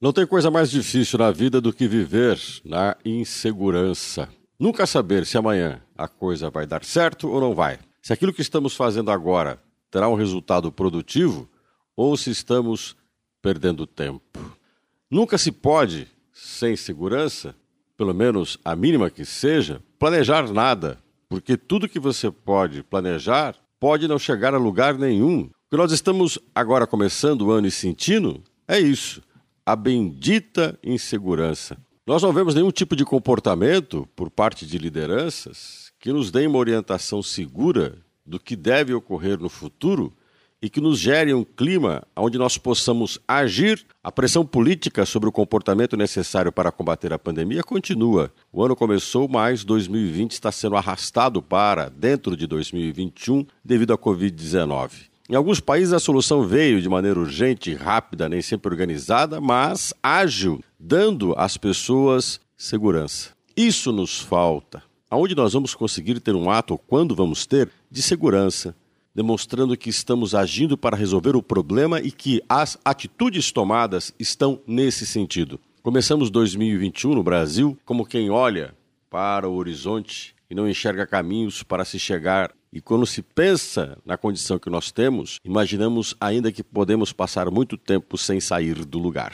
Não tem coisa mais difícil na vida do que viver na insegurança. Nunca saber se amanhã a coisa vai dar certo ou não vai. Se aquilo que estamos fazendo agora terá um resultado produtivo ou se estamos perdendo tempo. Nunca se pode, sem segurança, pelo menos a mínima que seja, planejar nada, porque tudo que você pode planejar pode não chegar a lugar nenhum. O que nós estamos agora começando o ano e sentindo é isso, a bendita insegurança. Nós não vemos nenhum tipo de comportamento por parte de lideranças que nos dê uma orientação segura do que deve ocorrer no futuro e que nos gere um clima onde nós possamos agir. A pressão política sobre o comportamento necessário para combater a pandemia continua. O ano começou, mas 2020 está sendo arrastado para dentro de 2021 devido à Covid-19. Em alguns países a solução veio de maneira urgente, rápida, nem sempre organizada, mas ágil, dando às pessoas segurança. Isso nos falta. Aonde nós vamos conseguir ter um ato, ou quando vamos ter, de segurança, demonstrando que estamos agindo para resolver o problema e que as atitudes tomadas estão nesse sentido. Começamos 2021 no Brasil como quem olha para o horizonte e não enxerga caminhos para se chegar. E quando se pensa na condição que nós temos, imaginamos ainda que podemos passar muito tempo sem sair do lugar.